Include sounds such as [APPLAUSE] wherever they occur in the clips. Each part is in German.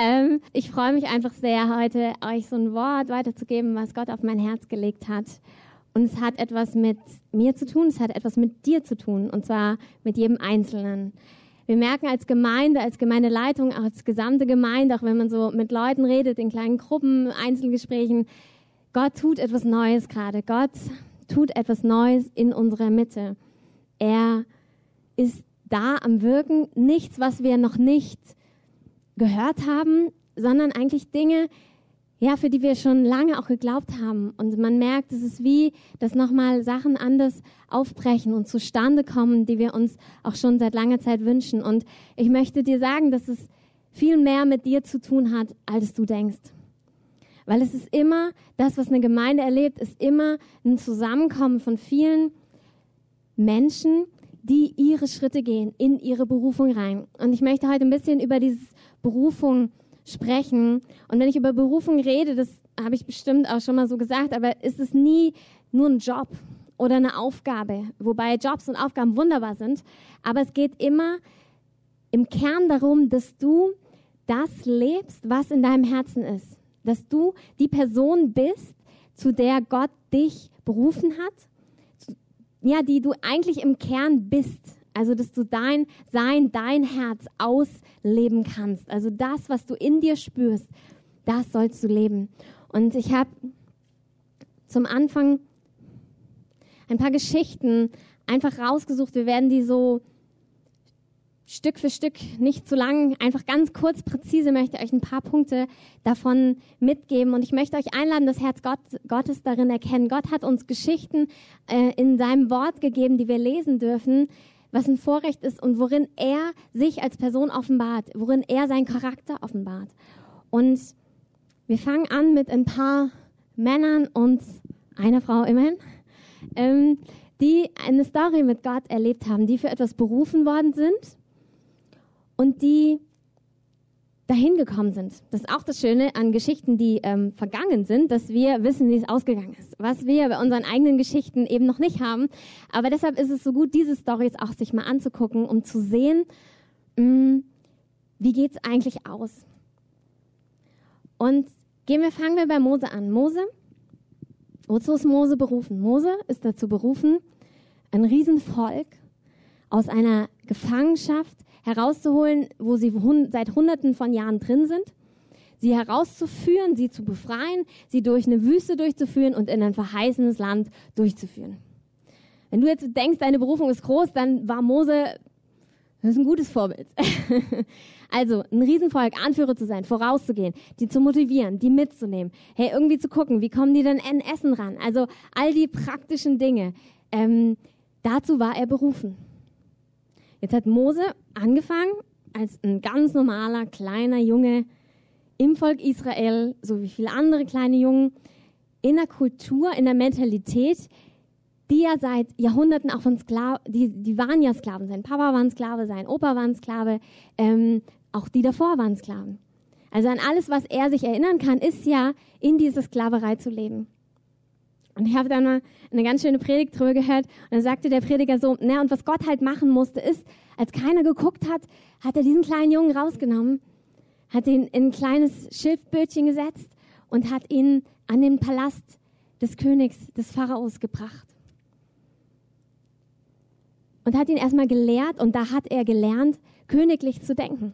Ähm, ich freue mich einfach sehr, heute euch so ein Wort weiterzugeben, was Gott auf mein Herz gelegt hat. Und es hat etwas mit mir zu tun, es hat etwas mit dir zu tun, und zwar mit jedem Einzelnen. Wir merken als Gemeinde, als Gemeindeleitung, auch als gesamte Gemeinde, auch wenn man so mit Leuten redet, in kleinen Gruppen, Einzelgesprächen, Gott tut etwas Neues gerade. Gott tut etwas Neues in unserer Mitte. Er ist da am Wirken. Nichts, was wir noch nicht gehört haben, sondern eigentlich Dinge, ja, für die wir schon lange auch geglaubt haben. Und man merkt, es ist wie, dass nochmal Sachen anders aufbrechen und zustande kommen, die wir uns auch schon seit langer Zeit wünschen. Und ich möchte dir sagen, dass es viel mehr mit dir zu tun hat, als du denkst. Weil es ist immer, das, was eine Gemeinde erlebt, ist immer ein Zusammenkommen von vielen Menschen, die ihre Schritte gehen in ihre Berufung rein. Und ich möchte heute ein bisschen über diese Berufung sprechen. Und wenn ich über Berufung rede, das habe ich bestimmt auch schon mal so gesagt, aber ist es nie nur ein Job oder eine Aufgabe, wobei Jobs und Aufgaben wunderbar sind. Aber es geht immer im Kern darum, dass du das lebst, was in deinem Herzen ist. Dass du die Person bist, zu der Gott dich berufen hat, ja, die du eigentlich im Kern bist. Also, dass du dein Sein, dein Herz ausleben kannst. Also das, was du in dir spürst, das sollst du leben. Und ich habe zum Anfang ein paar Geschichten einfach rausgesucht. Wir werden die so Stück für Stück, nicht zu lang, einfach ganz kurz, präzise möchte ich euch ein paar Punkte davon mitgeben. Und ich möchte euch einladen, das Herz Gott, Gottes darin erkennen. Gott hat uns Geschichten äh, in seinem Wort gegeben, die wir lesen dürfen, was ein Vorrecht ist und worin er sich als Person offenbart, worin er seinen Charakter offenbart. Und wir fangen an mit ein paar Männern und einer Frau immerhin, ähm, die eine Story mit Gott erlebt haben, die für etwas berufen worden sind und die dahin gekommen sind. Das ist auch das Schöne an Geschichten, die ähm, vergangen sind, dass wir wissen, wie es ausgegangen ist. Was wir bei unseren eigenen Geschichten eben noch nicht haben. Aber deshalb ist es so gut, diese Stories auch sich mal anzugucken, um zu sehen, mh, mm, wie geht's eigentlich aus. Und gehen wir, fangen wir bei Mose an. Mose, wozu ist Mose berufen? Mose ist dazu berufen, ein Riesenvolk aus einer Gefangenschaft herauszuholen, wo sie seit Hunderten von Jahren drin sind, sie herauszuführen, sie zu befreien, sie durch eine Wüste durchzuführen und in ein verheißenes Land durchzuführen. Wenn du jetzt denkst, deine Berufung ist groß, dann war Mose das ist ein gutes Vorbild. [LAUGHS] also, ein Riesenvolk, Anführer zu sein, vorauszugehen, die zu motivieren, die mitzunehmen. Hey, irgendwie zu gucken, wie kommen die denn an Essen ran? Also, all die praktischen Dinge. Ähm, dazu war er berufen. Jetzt hat Mose angefangen als ein ganz normaler kleiner Junge im Volk Israel, so wie viele andere kleine Jungen, in der Kultur, in der Mentalität, die ja seit Jahrhunderten auch von Sklaven, die, die waren ja Sklaven. Sein Papa war ein Sklave, sein Opa war ein Sklave, ähm, auch die davor waren Sklaven. Also an alles, was er sich erinnern kann, ist ja in dieser Sklaverei zu leben. Und ich habe dann mal eine ganz schöne Predigt drüber gehört und dann sagte der Prediger so, na und was Gott halt machen musste ist, als keiner geguckt hat, hat er diesen kleinen Jungen rausgenommen, hat ihn in ein kleines Schilfbötchen gesetzt und hat ihn an den Palast des Königs, des Pharaos gebracht. Und hat ihn erstmal gelehrt und da hat er gelernt, königlich zu denken.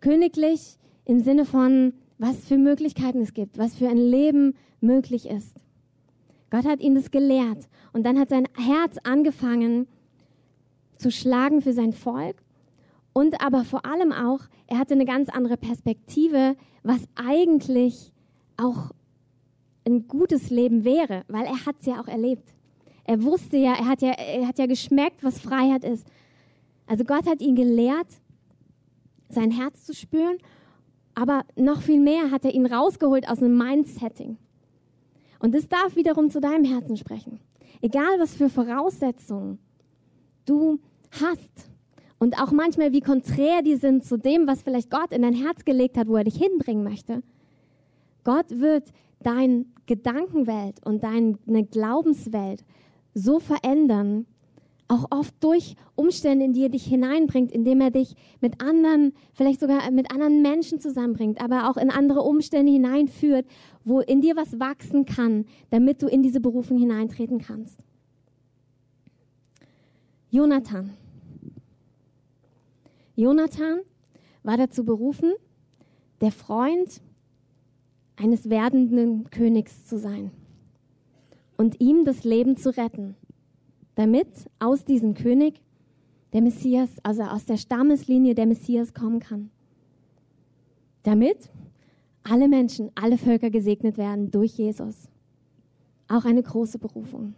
Königlich im Sinne von, was für Möglichkeiten es gibt, was für ein Leben möglich ist. Gott hat ihn das gelehrt. Und dann hat sein Herz angefangen zu schlagen für sein Volk. Und aber vor allem auch, er hatte eine ganz andere Perspektive, was eigentlich auch ein gutes Leben wäre, weil er hat es ja auch erlebt. Er wusste ja, er hat ja, er hat ja geschmeckt, was Freiheit ist. Also Gott hat ihn gelehrt, sein Herz zu spüren, aber noch viel mehr hat er ihn rausgeholt aus einem Mindsetting. Und das darf wiederum zu deinem Herzen sprechen. Egal, was für Voraussetzungen du hast und auch manchmal, wie konträr die sind zu dem, was vielleicht Gott in dein Herz gelegt hat, wo er dich hinbringen möchte. Gott wird deine Gedankenwelt und deine Glaubenswelt so verändern, auch oft durch Umstände, in die er dich hineinbringt, indem er dich mit anderen, vielleicht sogar mit anderen Menschen zusammenbringt, aber auch in andere Umstände hineinführt, wo in dir was wachsen kann, damit du in diese Berufung hineintreten kannst. Jonathan. Jonathan war dazu berufen, der Freund eines werdenden Königs zu sein und ihm das Leben zu retten damit aus diesem König der Messias, also aus der Stammeslinie der Messias kommen kann. Damit alle Menschen, alle Völker gesegnet werden durch Jesus. Auch eine große Berufung.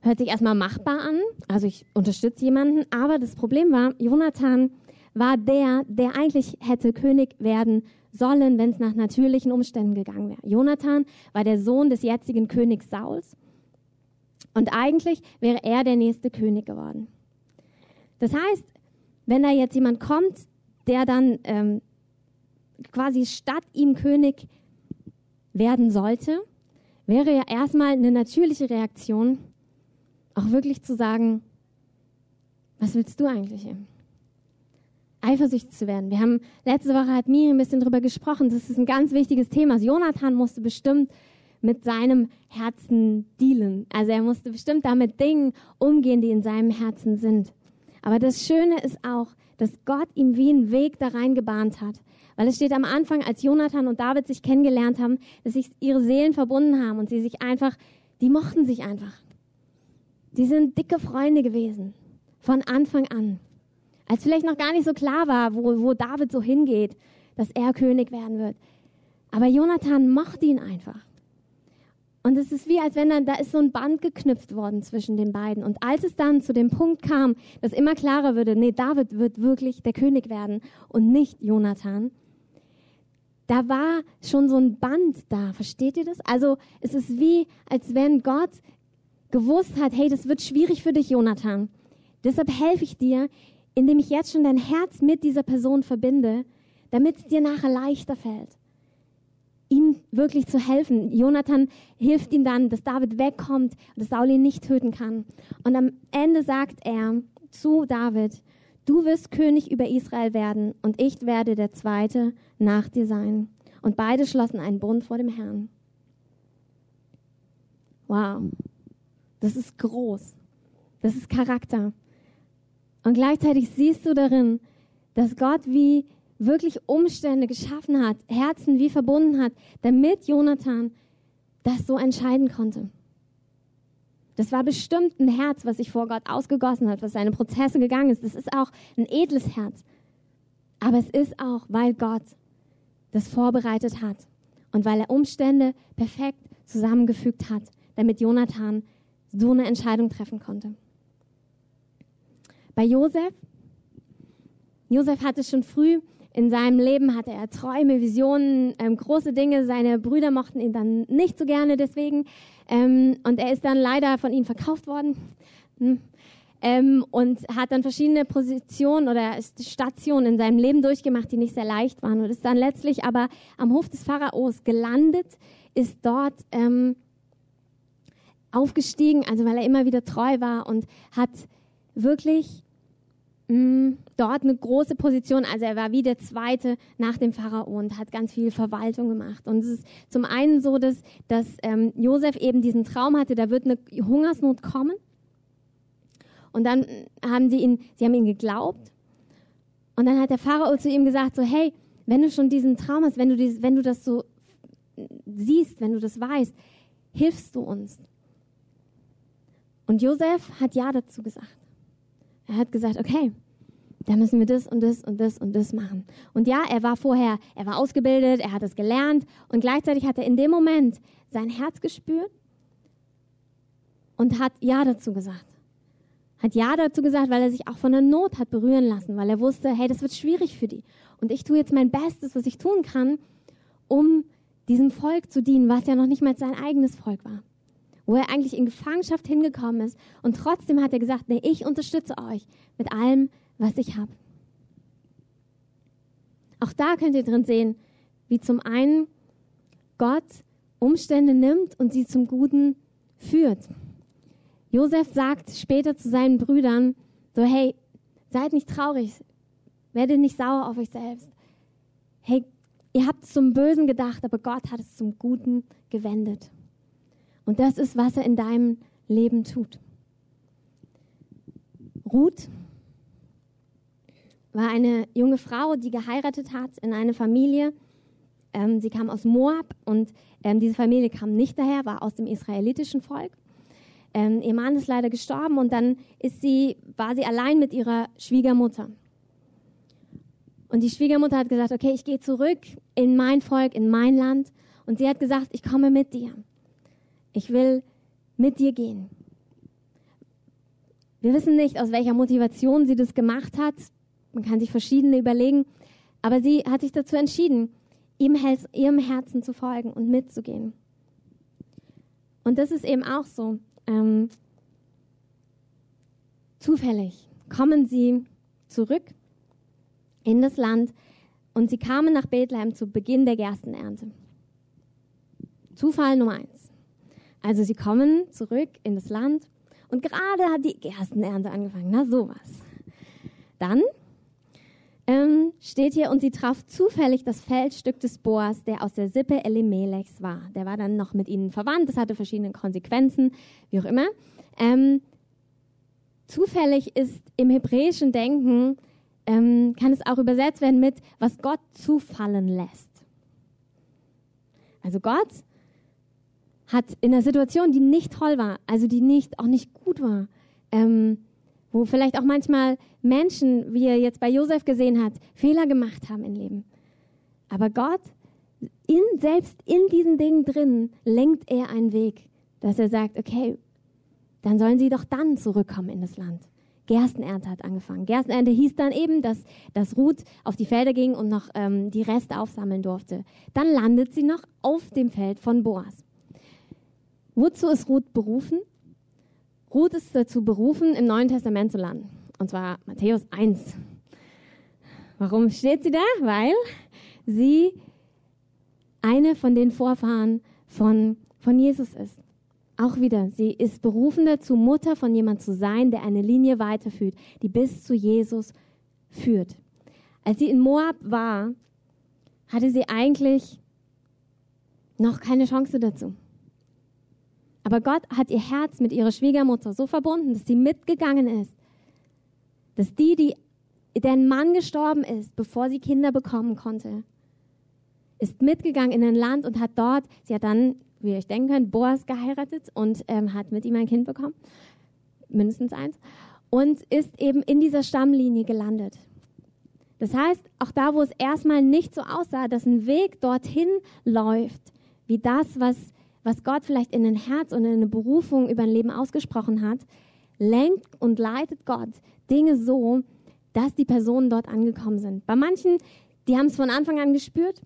Hört sich erstmal machbar an, also ich unterstütze jemanden, aber das Problem war, Jonathan war der, der eigentlich hätte König werden sollen, wenn es nach natürlichen Umständen gegangen wäre. Jonathan war der Sohn des jetzigen Königs Sauls und eigentlich wäre er der nächste König geworden. Das heißt, wenn da jetzt jemand kommt, der dann ähm, quasi statt ihm König werden sollte, wäre ja erstmal eine natürliche Reaktion, auch wirklich zu sagen, was willst du eigentlich? Eifersüchtig zu werden. Wir haben letzte Woche hat Miri ein bisschen darüber gesprochen. Das ist ein ganz wichtiges Thema. Jonathan musste bestimmt mit seinem Herzen dealen. Also er musste bestimmt damit Dingen umgehen, die in seinem Herzen sind. Aber das Schöne ist auch, dass Gott ihm wie einen Weg da rein gebahnt hat. Weil es steht am Anfang, als Jonathan und David sich kennengelernt haben, dass sich ihre Seelen verbunden haben und sie sich einfach, die mochten sich einfach. Die sind dicke Freunde gewesen. Von Anfang an. Als vielleicht noch gar nicht so klar war, wo, wo David so hingeht, dass er König werden wird. Aber Jonathan mochte ihn einfach. Und es ist wie, als wenn dann, da ist so ein Band geknüpft worden zwischen den beiden. Und als es dann zu dem Punkt kam, dass immer klarer würde, nee, David wird wirklich der König werden und nicht Jonathan, da war schon so ein Band da. Versteht ihr das? Also es ist wie, als wenn Gott gewusst hat, hey, das wird schwierig für dich, Jonathan. Deshalb helfe ich dir, indem ich jetzt schon dein Herz mit dieser Person verbinde, damit es dir nachher leichter fällt ihm wirklich zu helfen. Jonathan hilft ihm dann, dass David wegkommt, dass Saul ihn nicht töten kann. Und am Ende sagt er zu David, du wirst König über Israel werden und ich werde der Zweite nach dir sein. Und beide schlossen einen Bund vor dem Herrn. Wow, das ist groß. Das ist Charakter. Und gleichzeitig siehst du darin, dass Gott wie wirklich Umstände geschaffen hat, Herzen wie verbunden hat, damit Jonathan das so entscheiden konnte. Das war bestimmt ein Herz, was sich vor Gott ausgegossen hat, was seine Prozesse gegangen ist. Das ist auch ein edles Herz. Aber es ist auch, weil Gott das vorbereitet hat und weil er Umstände perfekt zusammengefügt hat, damit Jonathan so eine Entscheidung treffen konnte. Bei Josef, Josef hatte schon früh in seinem Leben hatte er Träume, Visionen, ähm, große Dinge. Seine Brüder mochten ihn dann nicht so gerne deswegen. Ähm, und er ist dann leider von ihnen verkauft worden. Hm. Ähm, und hat dann verschiedene Positionen oder Stationen in seinem Leben durchgemacht, die nicht sehr leicht waren. Und ist dann letztlich aber am Hof des Pharaos gelandet, ist dort ähm, aufgestiegen, also weil er immer wieder treu war und hat wirklich Mm, dort eine große Position. Also er war wie der Zweite nach dem Pharao und hat ganz viel Verwaltung gemacht. Und es ist zum einen so, dass, dass ähm, Josef eben diesen Traum hatte, da wird eine Hungersnot kommen. Und dann haben sie ihn, sie haben ihn geglaubt. Und dann hat der Pharao zu ihm gesagt, so, hey, wenn du schon diesen Traum hast, wenn du, dieses, wenn du das so siehst, wenn du das weißt, hilfst du uns. Und Josef hat Ja dazu gesagt. Er hat gesagt, okay, da müssen wir das und das und das und das machen. Und ja, er war vorher, er war ausgebildet, er hat es gelernt und gleichzeitig hat er in dem Moment sein Herz gespürt und hat Ja dazu gesagt. Hat Ja dazu gesagt, weil er sich auch von der Not hat berühren lassen, weil er wusste, hey, das wird schwierig für die. Und ich tue jetzt mein Bestes, was ich tun kann, um diesem Volk zu dienen, was ja noch nicht mal sein eigenes Volk war wo er eigentlich in Gefangenschaft hingekommen ist. Und trotzdem hat er gesagt, nee, ich unterstütze euch mit allem, was ich habe. Auch da könnt ihr drin sehen, wie zum einen Gott Umstände nimmt und sie zum Guten führt. Josef sagt später zu seinen Brüdern so, hey, seid nicht traurig, werdet nicht sauer auf euch selbst. Hey, ihr habt zum Bösen gedacht, aber Gott hat es zum Guten gewendet. Und das ist, was er in deinem Leben tut. Ruth war eine junge Frau, die geheiratet hat in eine Familie. Ähm, sie kam aus Moab und ähm, diese Familie kam nicht daher, war aus dem israelitischen Volk. Ähm, ihr Mann ist leider gestorben und dann ist sie, war sie allein mit ihrer Schwiegermutter. Und die Schwiegermutter hat gesagt, okay, ich gehe zurück in mein Volk, in mein Land. Und sie hat gesagt, ich komme mit dir. Ich will mit dir gehen. Wir wissen nicht, aus welcher Motivation sie das gemacht hat. Man kann sich verschiedene überlegen. Aber sie hat sich dazu entschieden, ihrem Herzen zu folgen und mitzugehen. Und das ist eben auch so. Ähm, zufällig kommen sie zurück in das Land und sie kamen nach Bethlehem zu Beginn der Gerstenernte. Zufall Nummer eins. Also sie kommen zurück in das Land und gerade hat die Gerstenernte angefangen. Na sowas. Dann ähm, steht hier, und sie traf zufällig das Feldstück des Boas, der aus der Sippe Elimelechs war. Der war dann noch mit ihnen verwandt, das hatte verschiedene Konsequenzen, wie auch immer. Ähm, zufällig ist im hebräischen Denken, ähm, kann es auch übersetzt werden mit, was Gott zufallen lässt. Also Gott hat in einer Situation, die nicht toll war, also die nicht, auch nicht gut war, ähm, wo vielleicht auch manchmal Menschen, wie er jetzt bei Josef gesehen hat, Fehler gemacht haben im Leben. Aber Gott, in, selbst in diesen Dingen drin, lenkt er einen Weg, dass er sagt, okay, dann sollen sie doch dann zurückkommen in das Land. Gerstenernte hat angefangen. Gerstenernte hieß dann eben, dass, dass Ruth auf die Felder ging und noch ähm, die Reste aufsammeln durfte. Dann landet sie noch auf dem Feld von Boas. Wozu ist Ruth berufen? Ruth ist dazu berufen, im Neuen Testament zu landen. Und zwar Matthäus 1. Warum steht sie da? Weil sie eine von den Vorfahren von, von Jesus ist. Auch wieder, sie ist berufen dazu, Mutter von jemand zu sein, der eine Linie weiterführt, die bis zu Jesus führt. Als sie in Moab war, hatte sie eigentlich noch keine Chance dazu. Aber Gott hat ihr Herz mit ihrer Schwiegermutter so verbunden, dass sie mitgegangen ist. Dass die, die, deren Mann gestorben ist, bevor sie Kinder bekommen konnte, ist mitgegangen in ein Land und hat dort, sie hat dann, wie ihr euch denken könnt, Boas geheiratet und ähm, hat mit ihm ein Kind bekommen, mindestens eins, und ist eben in dieser Stammlinie gelandet. Das heißt, auch da, wo es erstmal nicht so aussah, dass ein Weg dorthin läuft, wie das, was was Gott vielleicht in ein Herz und in eine Berufung über ein Leben ausgesprochen hat, lenkt und leitet Gott Dinge so, dass die Personen dort angekommen sind. Bei manchen, die haben es von Anfang an gespürt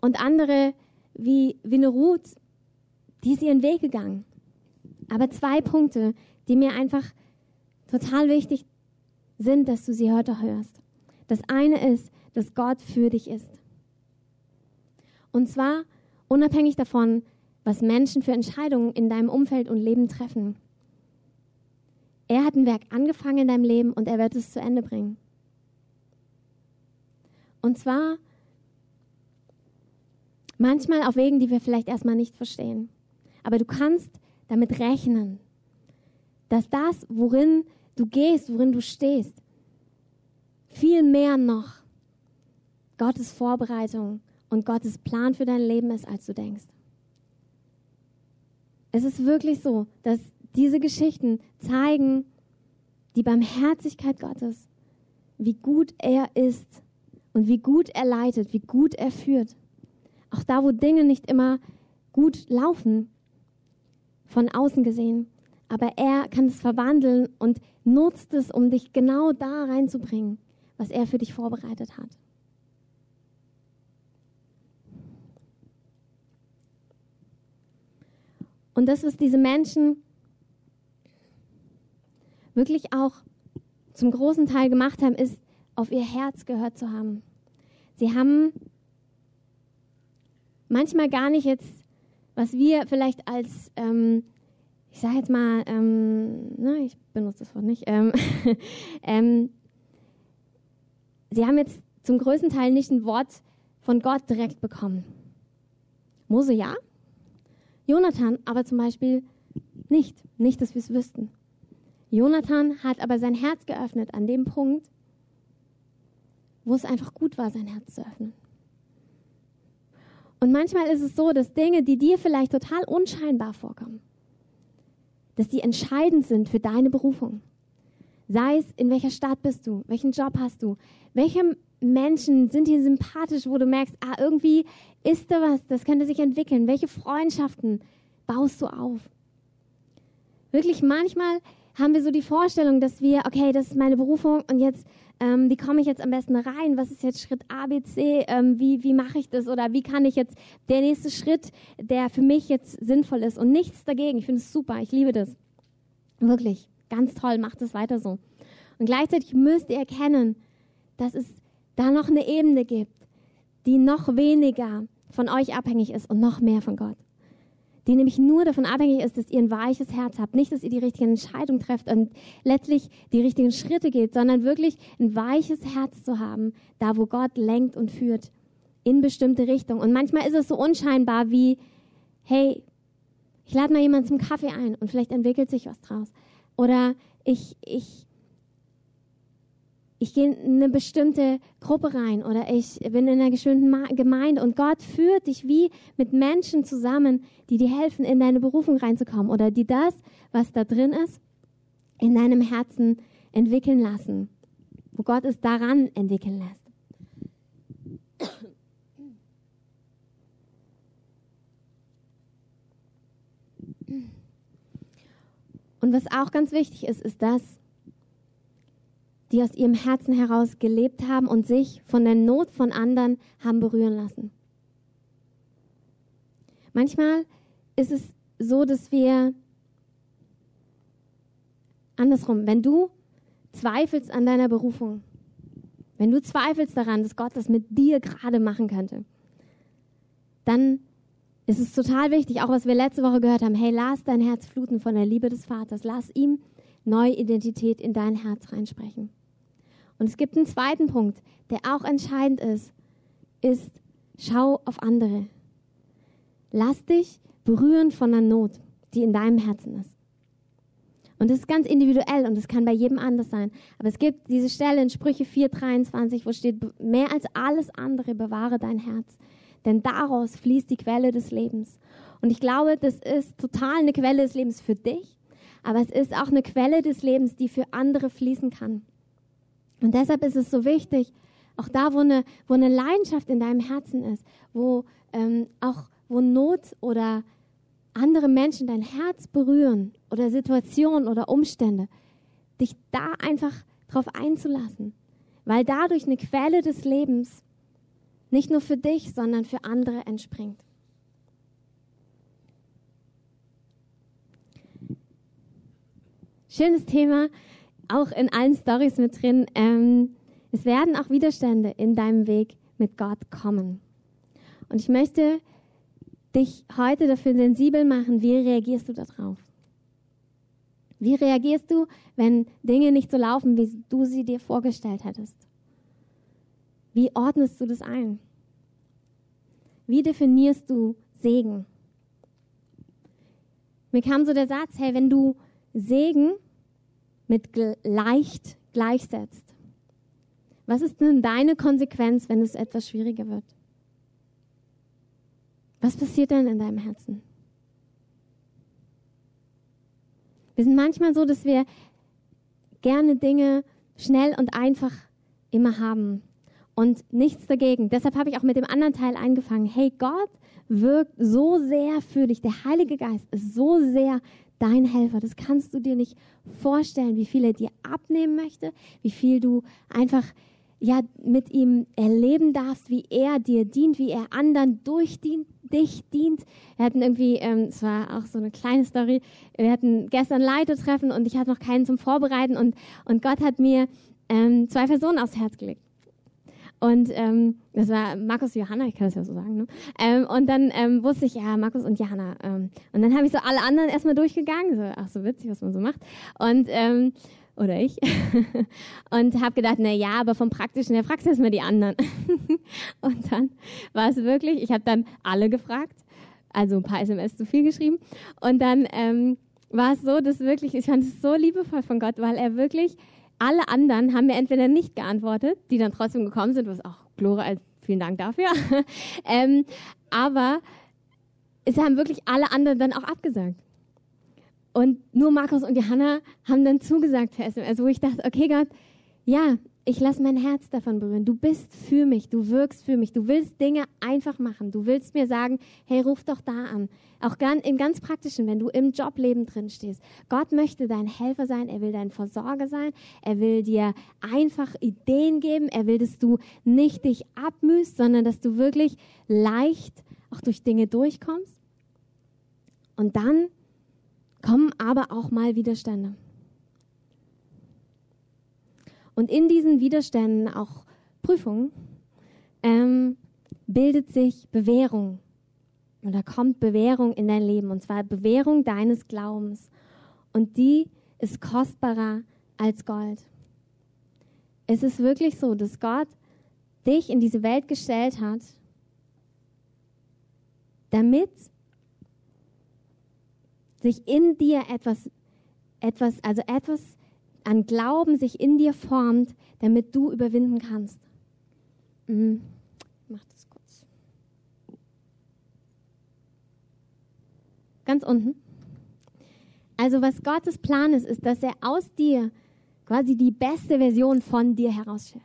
und andere, wie, wie eine Ruth, die ist ihren Weg gegangen. Aber zwei Punkte, die mir einfach total wichtig sind, dass du sie heute hörst. Das eine ist, dass Gott für dich ist. Und zwar Unabhängig davon, was Menschen für Entscheidungen in deinem Umfeld und Leben treffen. Er hat ein Werk angefangen in deinem Leben und er wird es zu Ende bringen. Und zwar manchmal auf Wegen, die wir vielleicht erstmal nicht verstehen. Aber du kannst damit rechnen, dass das, worin du gehst, worin du stehst, viel mehr noch Gottes Vorbereitung und Gottes Plan für dein Leben ist, als du denkst. Es ist wirklich so, dass diese Geschichten zeigen die Barmherzigkeit Gottes, wie gut er ist und wie gut er leitet, wie gut er führt. Auch da, wo Dinge nicht immer gut laufen, von außen gesehen. Aber er kann es verwandeln und nutzt es, um dich genau da reinzubringen, was er für dich vorbereitet hat. Und das, was diese Menschen wirklich auch zum großen Teil gemacht haben, ist, auf ihr Herz gehört zu haben. Sie haben manchmal gar nicht jetzt, was wir vielleicht als ähm, ich sage jetzt mal, ähm, ne, ich benutze das Wort nicht, ähm, [LAUGHS] ähm, sie haben jetzt zum größten Teil nicht ein Wort von Gott direkt bekommen. Mose ja, Jonathan aber zum Beispiel nicht, nicht, dass wir es wüssten. Jonathan hat aber sein Herz geöffnet an dem Punkt, wo es einfach gut war, sein Herz zu öffnen. Und manchmal ist es so, dass Dinge, die dir vielleicht total unscheinbar vorkommen, dass die entscheidend sind für deine Berufung. Sei es, in welcher Stadt bist du, welchen Job hast du, welche Menschen sind dir sympathisch, wo du merkst, ah, irgendwie ist da was, das könnte sich entwickeln. Welche Freundschaften baust du auf? Wirklich manchmal haben wir so die Vorstellung, dass wir, okay, das ist meine Berufung und jetzt, ähm, wie komme ich jetzt am besten rein? Was ist jetzt Schritt A, B, C? Ähm, wie wie mache ich das? Oder wie kann ich jetzt der nächste Schritt, der für mich jetzt sinnvoll ist? Und nichts dagegen. Ich finde es super. Ich liebe das. Wirklich. Ganz toll. Macht es weiter so. Und gleichzeitig müsst ihr erkennen, dass es da noch eine Ebene gibt, die noch weniger von euch abhängig ist und noch mehr von Gott die nämlich nur davon abhängig ist, dass ihr ein weiches Herz habt. Nicht, dass ihr die richtigen Entscheidungen trefft und letztlich die richtigen Schritte geht, sondern wirklich ein weiches Herz zu haben, da wo Gott lenkt und führt in bestimmte Richtungen. Und manchmal ist es so unscheinbar wie, hey, ich lade mal jemanden zum Kaffee ein und vielleicht entwickelt sich was draus. Oder ich, ich ich gehe in eine bestimmte Gruppe rein oder ich bin in einer bestimmten Gemeinde und Gott führt dich wie mit Menschen zusammen, die dir helfen, in deine Berufung reinzukommen oder die das, was da drin ist, in deinem Herzen entwickeln lassen, wo Gott es daran entwickeln lässt. Und was auch ganz wichtig ist, ist das, die aus ihrem Herzen heraus gelebt haben und sich von der Not von anderen haben berühren lassen. Manchmal ist es so, dass wir andersrum, wenn du zweifelst an deiner Berufung, wenn du zweifelst daran, dass Gott das mit dir gerade machen könnte, dann ist es total wichtig, auch was wir letzte Woche gehört haben, hey, lass dein Herz fluten von der Liebe des Vaters, lass ihm neue Identität in dein Herz reinsprechen. Und es gibt einen zweiten Punkt, der auch entscheidend ist, ist, schau auf andere. Lass dich berühren von der Not, die in deinem Herzen ist. Und das ist ganz individuell und das kann bei jedem anders sein. Aber es gibt diese Stelle in Sprüche 4,23, wo steht, mehr als alles andere bewahre dein Herz, denn daraus fließt die Quelle des Lebens. Und ich glaube, das ist total eine Quelle des Lebens für dich, aber es ist auch eine Quelle des Lebens, die für andere fließen kann. Und deshalb ist es so wichtig, auch da, wo eine, wo eine Leidenschaft in deinem Herzen ist, wo ähm, auch wo Not oder andere Menschen dein Herz berühren oder Situationen oder Umstände, dich da einfach drauf einzulassen, weil dadurch eine Quelle des Lebens nicht nur für dich, sondern für andere entspringt. Schönes Thema auch in allen Stories mit drin. Ähm, es werden auch Widerstände in deinem Weg mit Gott kommen. Und ich möchte dich heute dafür sensibel machen, wie reagierst du darauf? Wie reagierst du, wenn Dinge nicht so laufen, wie du sie dir vorgestellt hättest? Wie ordnest du das ein? Wie definierst du Segen? Mir kam so der Satz, hey, wenn du Segen mit leicht gleichsetzt. Was ist denn deine Konsequenz, wenn es etwas schwieriger wird? Was passiert denn in deinem Herzen? Wir sind manchmal so, dass wir gerne Dinge schnell und einfach immer haben und nichts dagegen. Deshalb habe ich auch mit dem anderen Teil angefangen. Hey, Gott wirkt so sehr für dich. Der Heilige Geist ist so sehr dein Helfer. Das kannst du dir nicht vorstellen, wie viel er dir abnehmen möchte, wie viel du einfach ja mit ihm erleben darfst, wie er dir dient, wie er anderen durch dich dient. Wir hatten irgendwie, ähm, es war auch so eine kleine Story, wir hatten gestern Leitertreffen und ich hatte noch keinen zum Vorbereiten und, und Gott hat mir ähm, zwei Personen aufs Herz gelegt. Und ähm, das war Markus Johanna, ich kann das ja so sagen. Ne? Ähm, und dann ähm, wusste ich, ja, Markus und Johanna. Ähm, und dann habe ich so alle anderen erstmal durchgegangen. So, ach, so witzig, was man so macht. Und ähm, oder ich. [LAUGHS] und habe gedacht, na ja, aber vom Praktischen her fragst du erstmal die anderen. [LAUGHS] und dann war es wirklich, ich habe dann alle gefragt, also ein paar SMS zu viel geschrieben. Und dann ähm, war es so, dass wirklich, ich fand es so liebevoll von Gott, weil er wirklich, alle anderen haben mir entweder nicht geantwortet, die dann trotzdem gekommen sind, was auch Glore, also vielen Dank dafür. [LAUGHS] ähm, aber es haben wirklich alle anderen dann auch abgesagt. Und nur Markus und Johanna haben dann zugesagt für SMS, wo ich dachte, okay Gott, ja, ich lasse mein Herz davon berühren. Du bist für mich, du wirkst für mich, du willst Dinge einfach machen. Du willst mir sagen, hey, ruf doch da an. Auch im ganz praktischen, wenn du im Jobleben drin stehst. Gott möchte dein Helfer sein, er will dein Versorger sein, er will dir einfach Ideen geben, er will, dass du nicht dich abmühst, sondern dass du wirklich leicht auch durch Dinge durchkommst. Und dann kommen aber auch mal Widerstände. Und in diesen Widerständen, auch Prüfungen, ähm, bildet sich Bewährung. Oder kommt Bewährung in dein Leben. Und zwar Bewährung deines Glaubens. Und die ist kostbarer als Gold. Es ist wirklich so, dass Gott dich in diese Welt gestellt hat, damit sich in dir etwas, etwas, also etwas an Glauben sich in dir formt, damit du überwinden kannst. Mhm. Mach das kurz. Ganz unten. Also was Gottes Plan ist, ist, dass er aus dir quasi die beste Version von dir herausstellt.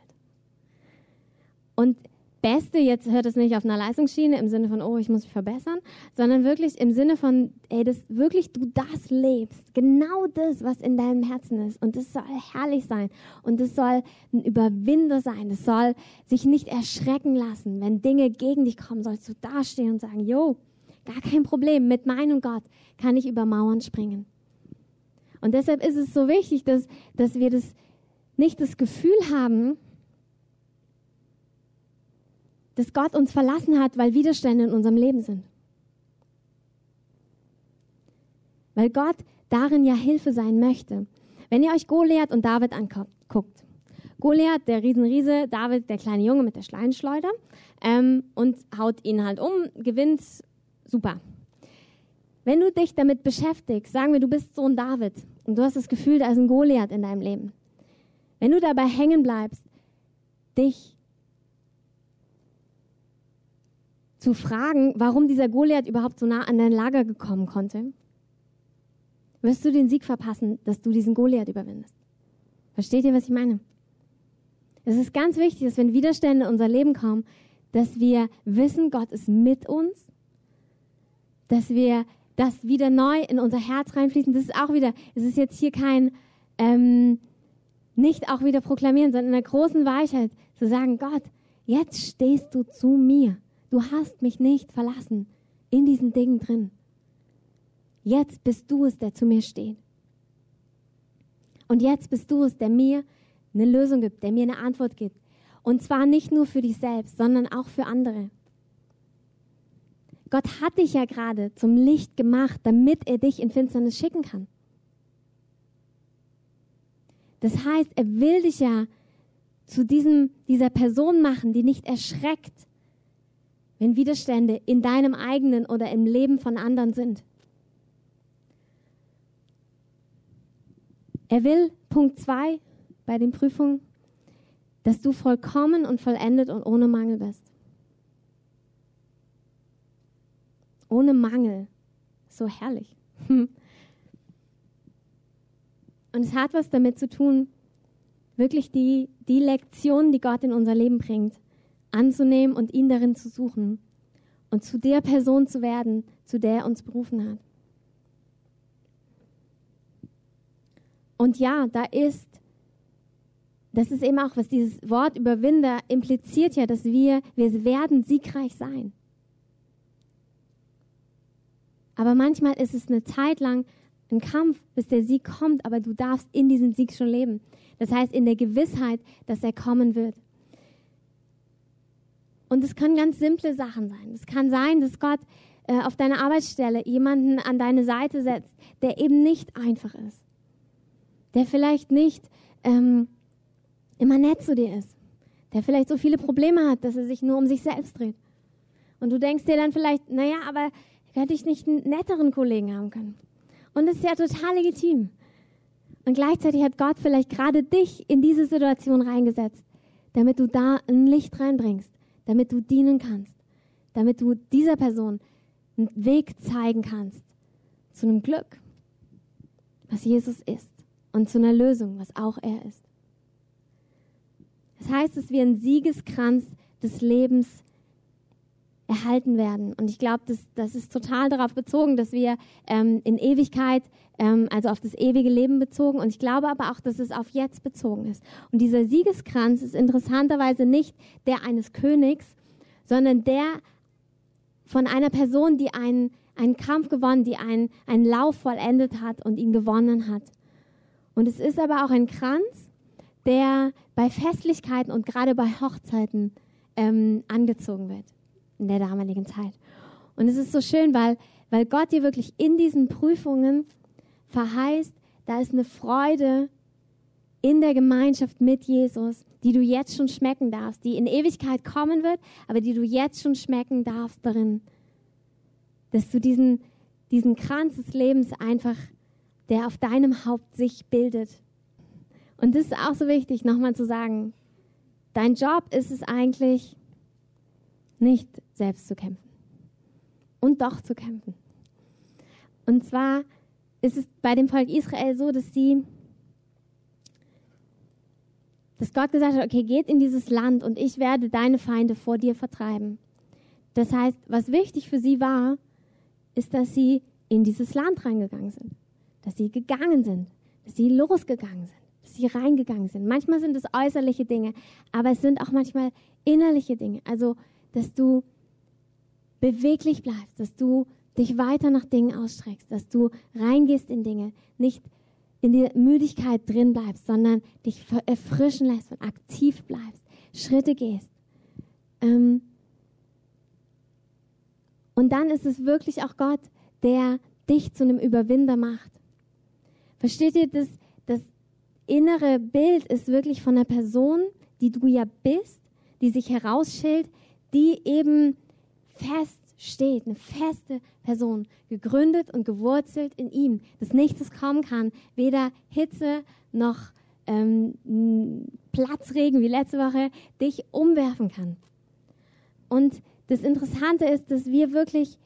Und Beste, jetzt hört es nicht auf einer Leistungsschiene im Sinne von, oh, ich muss mich verbessern, sondern wirklich im Sinne von, ey, dass wirklich du das lebst. Genau das, was in deinem Herzen ist. Und das soll herrlich sein. Und das soll ein Überwinder sein. Das soll sich nicht erschrecken lassen. Wenn Dinge gegen dich kommen, sollst du dastehen und sagen, yo, gar kein Problem. Mit meinem Gott kann ich über Mauern springen. Und deshalb ist es so wichtig, dass, dass wir das nicht das Gefühl haben, dass Gott uns verlassen hat, weil Widerstände in unserem Leben sind. Weil Gott darin ja Hilfe sein möchte. Wenn ihr euch Goliath und David anguckt. Goliath, der Riesenriese, David, der kleine Junge mit der Schleinschleuder ähm, und haut ihn halt um, gewinnt, super. Wenn du dich damit beschäftigst, sagen wir, du bist Sohn David und du hast das Gefühl, da ist ein Goliath in deinem Leben. Wenn du dabei hängen bleibst, dich zu fragen, warum dieser Goliath überhaupt so nah an dein Lager gekommen konnte, wirst du den Sieg verpassen, dass du diesen Goliath überwindest. Versteht ihr, was ich meine? Es ist ganz wichtig, dass wenn Widerstände in unser Leben kommen, dass wir wissen, Gott ist mit uns, dass wir das wieder neu in unser Herz reinfließen. Das ist auch wieder, es ist jetzt hier kein ähm, nicht auch wieder proklamieren, sondern in der großen Weichheit zu sagen, Gott, jetzt stehst du zu mir. Du hast mich nicht verlassen in diesen Dingen drin. Jetzt bist du es, der zu mir steht. Und jetzt bist du es, der mir eine Lösung gibt, der mir eine Antwort gibt. Und zwar nicht nur für dich selbst, sondern auch für andere. Gott hat dich ja gerade zum Licht gemacht, damit er dich in Finsternis schicken kann. Das heißt, er will dich ja zu diesem, dieser Person machen, die nicht erschreckt, wenn Widerstände in deinem eigenen oder im Leben von anderen sind. Er will, Punkt 2 bei den Prüfungen, dass du vollkommen und vollendet und ohne Mangel bist. Ohne Mangel. So herrlich. [LAUGHS] Und es hat was damit zu tun, wirklich die, die Lektion, die Gott in unser Leben bringt, anzunehmen und ihn darin zu suchen und zu der Person zu werden, zu der er uns berufen hat. Und ja, da ist, das ist eben auch, was dieses Wort Überwinder impliziert ja, dass wir, wir werden siegreich sein. Aber manchmal ist es eine Zeit lang ein Kampf, bis der Sieg kommt, aber du darfst in diesem Sieg schon leben. Das heißt, in der Gewissheit, dass er kommen wird. Und es können ganz simple Sachen sein. Es kann sein, dass Gott äh, auf deiner Arbeitsstelle jemanden an deine Seite setzt, der eben nicht einfach ist. Der vielleicht nicht ähm, immer nett zu dir ist. Der vielleicht so viele Probleme hat, dass er sich nur um sich selbst dreht. Und du denkst dir dann vielleicht, naja, aber hätte ich nicht einen netteren Kollegen haben können. Und das ist ja total legitim. Und gleichzeitig hat Gott vielleicht gerade dich in diese Situation reingesetzt, damit du da ein Licht reinbringst, damit du dienen kannst, damit du dieser Person einen Weg zeigen kannst zu einem Glück, was Jesus ist, und zu einer Lösung, was auch er ist. Das heißt, dass wir einen Siegeskranz des Lebens erhalten werden. Und ich glaube, das, das ist total darauf bezogen, dass wir ähm, in Ewigkeit, ähm, also auf das ewige Leben bezogen. Und ich glaube aber auch, dass es auf jetzt bezogen ist. Und dieser Siegeskranz ist interessanterweise nicht der eines Königs, sondern der von einer Person, die einen, einen Kampf gewonnen, die einen, einen Lauf vollendet hat und ihn gewonnen hat. Und es ist aber auch ein Kranz, der bei Festlichkeiten und gerade bei Hochzeiten ähm, angezogen wird in der damaligen Zeit. Und es ist so schön, weil, weil Gott dir wirklich in diesen Prüfungen verheißt, da ist eine Freude in der Gemeinschaft mit Jesus, die du jetzt schon schmecken darfst, die in Ewigkeit kommen wird, aber die du jetzt schon schmecken darfst darin. Dass du diesen, diesen Kranz des Lebens einfach, der auf deinem Haupt sich bildet. Und das ist auch so wichtig, nochmal zu sagen. Dein Job ist es eigentlich, nicht selbst zu kämpfen. Und doch zu kämpfen. Und zwar ist es bei dem Volk Israel so, dass sie, dass Gott gesagt hat, okay, geht in dieses Land und ich werde deine Feinde vor dir vertreiben. Das heißt, was wichtig für sie war, ist, dass sie in dieses Land reingegangen sind, dass sie gegangen sind, dass sie losgegangen sind, dass sie reingegangen sind. Manchmal sind es äußerliche Dinge, aber es sind auch manchmal innerliche Dinge. Also dass du beweglich bleibst, dass du dich weiter nach Dingen ausstreckst, dass du reingehst in Dinge, nicht in der Müdigkeit drin bleibst, sondern dich erfrischen lässt und aktiv bleibst, Schritte gehst. Ähm und dann ist es wirklich auch Gott, der dich zu einem Überwinder macht. Versteht ihr, das, das innere Bild ist wirklich von einer Person, die du ja bist, die sich herausschält, die eben fest steht, eine feste Person, gegründet und gewurzelt in ihm, dass nichts kommen kann, weder Hitze noch ähm, Platzregen wie letzte Woche dich umwerfen kann. Und das Interessante ist, dass wir wirklich,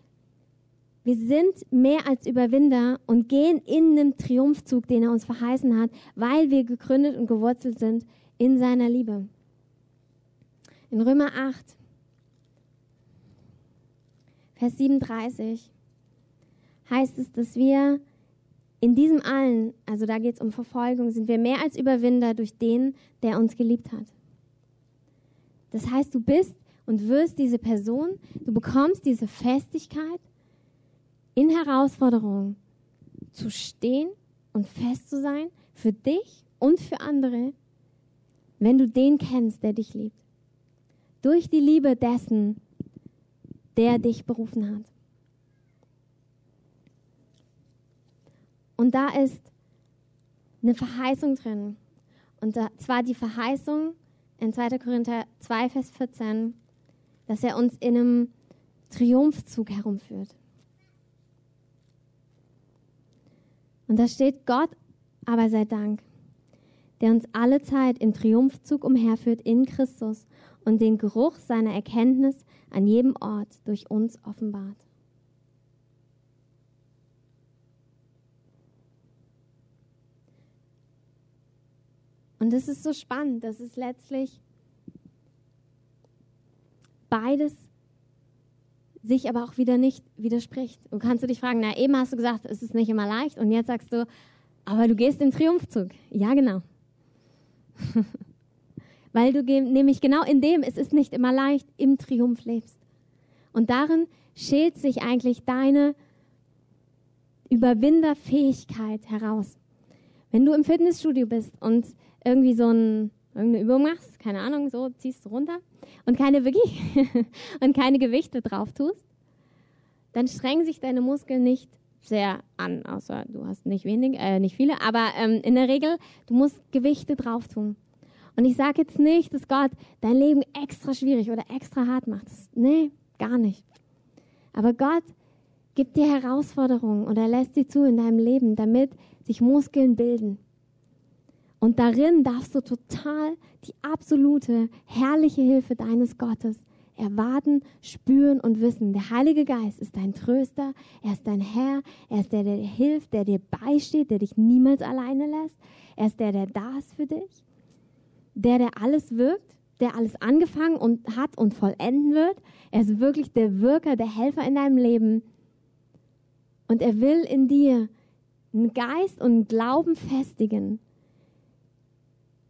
wir sind mehr als Überwinder und gehen in den Triumphzug, den er uns verheißen hat, weil wir gegründet und gewurzelt sind in seiner Liebe. In Römer 8, Vers 37 heißt es, dass wir in diesem allen, also da geht es um Verfolgung, sind wir mehr als Überwinder durch den, der uns geliebt hat. Das heißt, du bist und wirst diese Person, du bekommst diese Festigkeit in Herausforderungen zu stehen und fest zu sein für dich und für andere, wenn du den kennst, der dich liebt. Durch die Liebe dessen, der dich berufen hat. Und da ist eine Verheißung drin. Und zwar die Verheißung in 2. Korinther 2, Vers 14, dass er uns in einem Triumphzug herumführt. Und da steht Gott, aber sei Dank, der uns alle Zeit im Triumphzug umherführt in Christus und den Geruch seiner Erkenntnis an jedem Ort durch uns offenbart. Und es ist so spannend, dass es letztlich beides sich aber auch wieder nicht widerspricht. Du kannst du dich fragen, na eben hast du gesagt, es ist nicht immer leicht und jetzt sagst du, aber du gehst im Triumphzug. Ja, genau. [LAUGHS] weil du nämlich genau in dem, es ist nicht immer leicht, im Triumph lebst. Und darin schält sich eigentlich deine Überwinderfähigkeit heraus. Wenn du im Fitnessstudio bist und irgendwie so ein, irgendeine Übung machst, keine Ahnung, so ziehst du runter und keine wirklich [LAUGHS] und keine Gewichte drauf tust, dann strengen sich deine Muskeln nicht sehr an, außer du hast nicht wenig, äh, nicht viele, aber ähm, in der Regel, du musst Gewichte drauf tun. Und ich sage jetzt nicht, dass Gott dein Leben extra schwierig oder extra hart macht. Nee, gar nicht. Aber Gott gibt dir Herausforderungen oder lässt sie zu in deinem Leben, damit sich Muskeln bilden. Und darin darfst du total die absolute, herrliche Hilfe deines Gottes erwarten, spüren und wissen. Der Heilige Geist ist dein Tröster, er ist dein Herr, er ist der, der dir hilft, der dir beisteht, der dich niemals alleine lässt. Er ist der, der da ist für dich, der, der alles wirkt, der alles angefangen und hat und vollenden wird. Er ist wirklich der Wirker, der Helfer in deinem Leben. Und er will in dir einen Geist und einen Glauben festigen,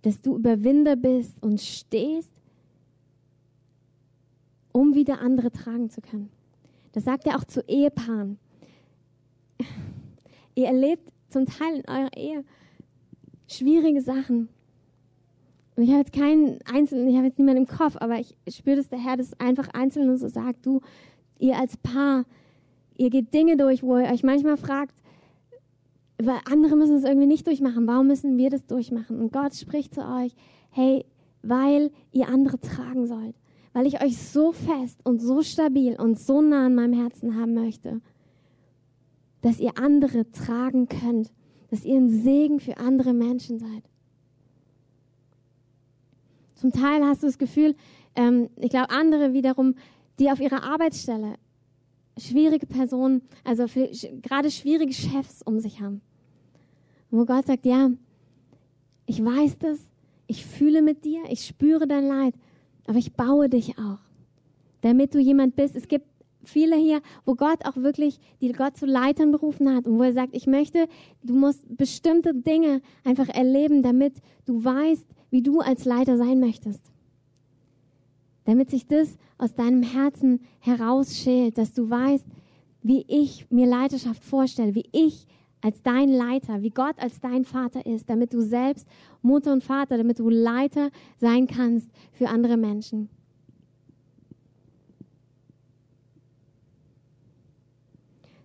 dass du Überwinder bist und stehst, um wieder andere tragen zu können. Das sagt er auch zu Ehepaaren. Ihr erlebt zum Teil in eurer Ehe schwierige Sachen. Und ich habe jetzt keinen Einzelnen, ich habe jetzt niemanden im Kopf, aber ich spüre, dass der Herr das einfach einzeln und so sagt, du, ihr als Paar, ihr geht Dinge durch, wo ihr euch manchmal fragt, weil andere müssen es irgendwie nicht durchmachen. Warum müssen wir das durchmachen? Und Gott spricht zu euch, hey, weil ihr andere tragen sollt. Weil ich euch so fest und so stabil und so nah an meinem Herzen haben möchte, dass ihr andere tragen könnt. Dass ihr ein Segen für andere Menschen seid. Zum Teil hast du das Gefühl, ähm, ich glaube, andere wiederum, die auf ihrer Arbeitsstelle schwierige Personen, also für, gerade schwierige Chefs um sich haben. Wo Gott sagt, ja, ich weiß das, ich fühle mit dir, ich spüre dein Leid, aber ich baue dich auch, damit du jemand bist. Es gibt viele hier, wo Gott auch wirklich, die Gott zu Leitern berufen hat und wo er sagt, ich möchte, du musst bestimmte Dinge einfach erleben, damit du weißt, wie du als Leiter sein möchtest. Damit sich das aus deinem Herzen herausschält, dass du weißt, wie ich mir Leiterschaft vorstelle, wie ich als dein Leiter, wie Gott als dein Vater ist, damit du selbst Mutter und Vater, damit du Leiter sein kannst für andere Menschen.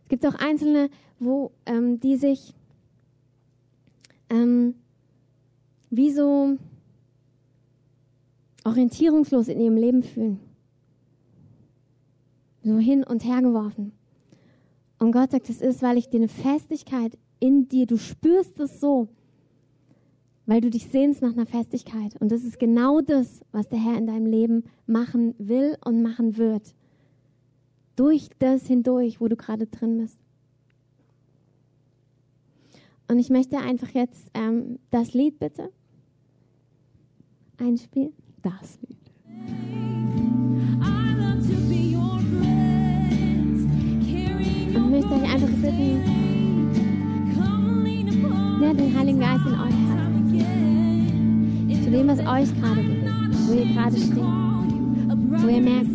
Es gibt auch Einzelne, wo ähm, die sich ähm, wie so orientierungslos in ihrem Leben fühlen. So hin und her geworfen. Und Gott sagt, es ist, weil ich dir eine Festigkeit in dir, du spürst es so, weil du dich sehnst nach einer Festigkeit. Und das ist genau das, was der Herr in deinem Leben machen will und machen wird. Durch das hindurch, wo du gerade drin bist. Und ich möchte einfach jetzt ähm, das Lied bitte einspielen. Das Lied. möchte euch einfach bitten, ja, den Heiligen Geist in euch hat. Zu dem, was euch gerade bewegt, wo ihr gerade steht. Wo ihr merkt,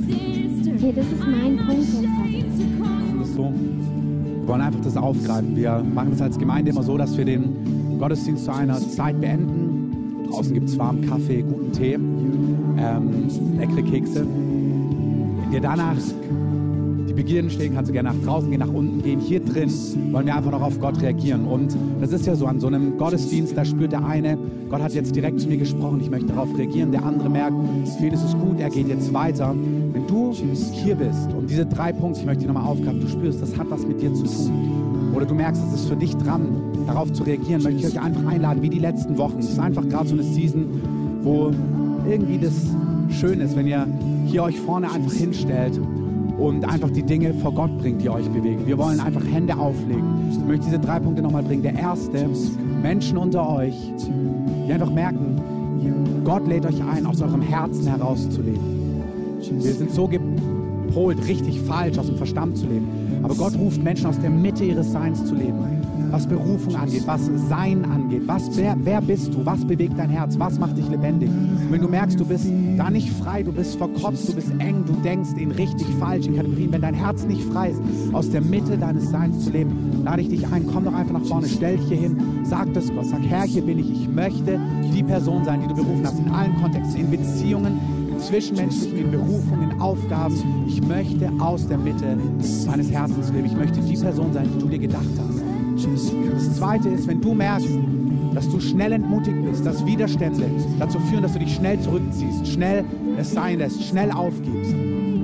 okay, das ist mein Punkt jetzt heute. So. Wir wollen einfach das aufgreifen. Wir machen das als Gemeinde immer so, dass wir den Gottesdienst zu einer Zeit beenden. Draußen gibt es warmen Kaffee, guten Tee, ähm, leckere Kekse. In dir danach die Begierden stehen, kannst du gerne nach draußen gehen, nach unten gehen. Hier drin wollen wir einfach noch auf Gott reagieren. Und das ist ja so, an so einem Gottesdienst, da spürt der eine, Gott hat jetzt direkt zu mir gesprochen, ich möchte darauf reagieren. Der andere merkt, ihn ist gut, er geht jetzt weiter. Wenn du hier bist und diese drei Punkte, ich möchte die nochmal aufgreifen, du spürst, das hat was mit dir zu tun. Oder du merkst, es ist für dich dran, darauf zu reagieren, möchte ich euch einfach einladen, wie die letzten Wochen. Es ist einfach gerade so eine Season, wo irgendwie das schön ist, wenn ihr hier euch vorne einfach hinstellt und einfach die Dinge vor Gott bringt, die euch bewegen. Wir wollen einfach Hände auflegen. Ich möchte diese drei Punkte nochmal bringen. Der erste, Menschen unter euch, die einfach merken, Gott lädt euch ein, aus eurem Herzen herauszuleben. Wir sind so gepolt, richtig falsch, aus dem Verstand zu leben. Aber Gott ruft Menschen aus der Mitte ihres Seins zu leben was Berufung angeht, was Sein angeht. Was, wer, wer bist du? Was bewegt dein Herz? Was macht dich lebendig? Wenn du merkst, du bist da nicht frei, du bist verkopft, du bist eng, du denkst in richtig falschen Kategorien, wenn dein Herz nicht frei ist, aus der Mitte deines Seins zu leben, lade ich dich ein, komm doch einfach nach vorne, stell dich hier hin, sag das Gott, sag, Herr, hier bin ich, ich möchte die Person sein, die du berufen hast, in allen Kontexten, in Beziehungen, in zwischenmenschlichen, in Berufungen, in Aufgaben. Ich möchte aus der Mitte meines Herzens leben. Ich möchte die Person sein, die du dir gedacht hast. Das Zweite ist, wenn du merkst, dass du schnell entmutigt bist, dass Widerstände dazu führen, dass du dich schnell zurückziehst, schnell es sein lässt, schnell aufgibst,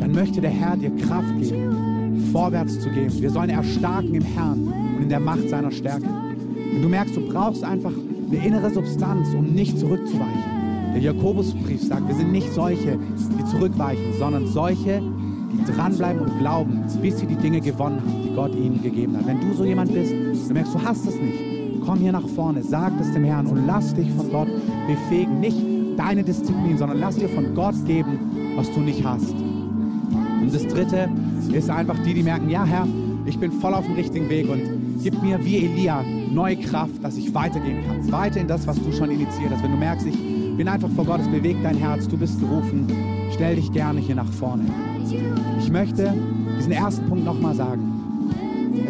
dann möchte der Herr dir Kraft geben, vorwärts zu gehen. Wir sollen erstarken im Herrn und in der Macht seiner Stärke. Wenn du merkst, du brauchst einfach eine innere Substanz, um nicht zurückzuweichen. Der Jakobusbrief sagt, wir sind nicht solche, die zurückweichen, sondern solche, die dranbleiben und glauben, bis sie die Dinge gewonnen haben, die Gott ihnen gegeben hat. Wenn du so jemand bist, du merkst, du hast es nicht, komm hier nach vorne, sag es dem Herrn und lass dich von Gott befähigen. Nicht deine Disziplin, sondern lass dir von Gott geben, was du nicht hast. Und das Dritte ist einfach die, die merken, ja Herr, ich bin voll auf dem richtigen Weg und gib mir wie Elia neue Kraft, dass ich weitergehen kann. Weiter in das, was du schon initiiert hast. Wenn du merkst, ich bin einfach vor Gott, es bewegt dein Herz, du bist gerufen, stell dich gerne hier nach vorne. Ich möchte diesen ersten Punkt nochmal sagen.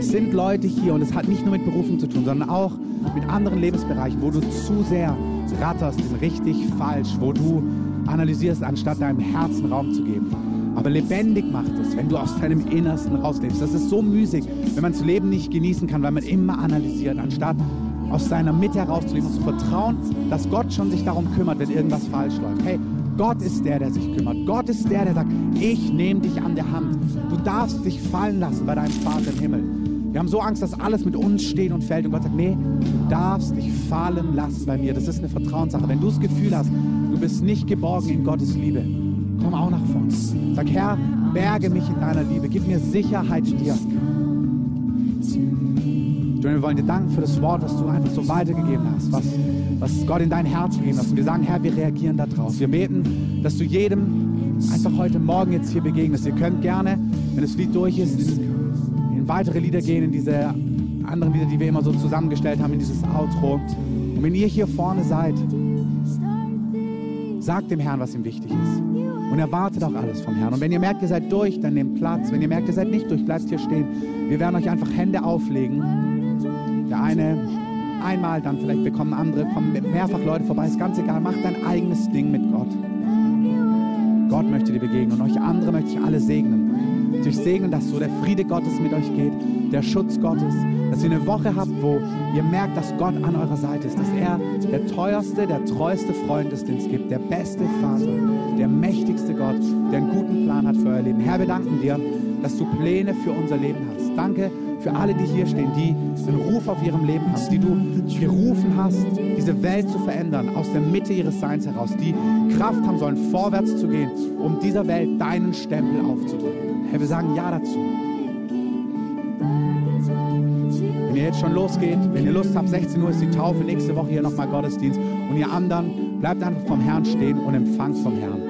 Es sind Leute hier und es hat nicht nur mit Berufung zu tun, sondern auch mit anderen Lebensbereichen, wo du zu sehr ratterst in richtig falsch, wo du analysierst, anstatt deinem Herzen Raum zu geben. Aber lebendig macht es, wenn du aus deinem Innersten rauslebst. Das ist so müßig, wenn man das Leben nicht genießen kann, weil man immer analysiert, anstatt aus seiner Mitte herauszuleben und zu vertrauen, dass Gott schon sich darum kümmert, wenn irgendwas falsch läuft. Hey, Gott ist der, der sich kümmert. Gott ist der, der sagt, ich nehme dich an der Hand. Du darfst dich fallen lassen bei deinem Vater im Himmel. Wir haben so Angst, dass alles mit uns steht und fällt. Und Gott sagt, nee, du darfst dich fallen lassen bei mir. Das ist eine Vertrauenssache. Wenn du das Gefühl hast, du bist nicht geborgen in Gottes Liebe, komm auch nach vorne. Sag, Herr, berge mich in deiner Liebe. Gib mir Sicherheit dir. wir wollen dir danken für das Wort, was du einfach so weitergegeben hast, was, was Gott in dein Herz gegeben hat. Und wir sagen, Herr, wir reagieren darauf. Wir beten, dass du jedem einfach heute Morgen jetzt hier begegnest. Ihr könnt gerne, wenn das Lied durch ist, in weitere Lieder gehen, in diese anderen Lieder, die wir immer so zusammengestellt haben, in dieses Outro. Und wenn ihr hier vorne seid, sagt dem Herrn, was ihm wichtig ist. Und erwartet auch alles vom Herrn. Und wenn ihr merkt, ihr seid durch, dann nehmt Platz. Wenn ihr merkt, ihr seid nicht durch, bleibt hier stehen. Wir werden euch einfach Hände auflegen. Der eine einmal, dann vielleicht bekommen andere, kommen mehrfach Leute vorbei. Ist ganz egal. Macht dein eigenes Ding mit Gott. Gott möchte dir begegnen und euch andere möchte ich alle segnen. Ich euch segnen, dass so der Friede Gottes mit euch geht, der Schutz Gottes, dass ihr eine Woche habt, wo ihr merkt, dass Gott an eurer Seite ist, dass er der teuerste, der treueste Freund ist, den es gibt, der beste Vater, der mächtigste Gott, der einen guten Plan hat für euer Leben. Herr, wir danken dir, dass du Pläne für unser Leben hast. Danke für alle, die hier stehen, die einen Ruf auf ihrem Leben haben, die du gerufen hast, diese Welt zu verändern, aus der Mitte ihres Seins heraus, die Kraft haben sollen, vorwärts zu gehen, um dieser Welt deinen Stempel aufzudrücken. Herr, wir sagen Ja dazu. Wenn ihr jetzt schon losgeht, wenn ihr Lust habt, 16 Uhr ist die Taufe, nächste Woche hier nochmal Gottesdienst und ihr anderen bleibt einfach vom Herrn stehen und empfangt vom Herrn.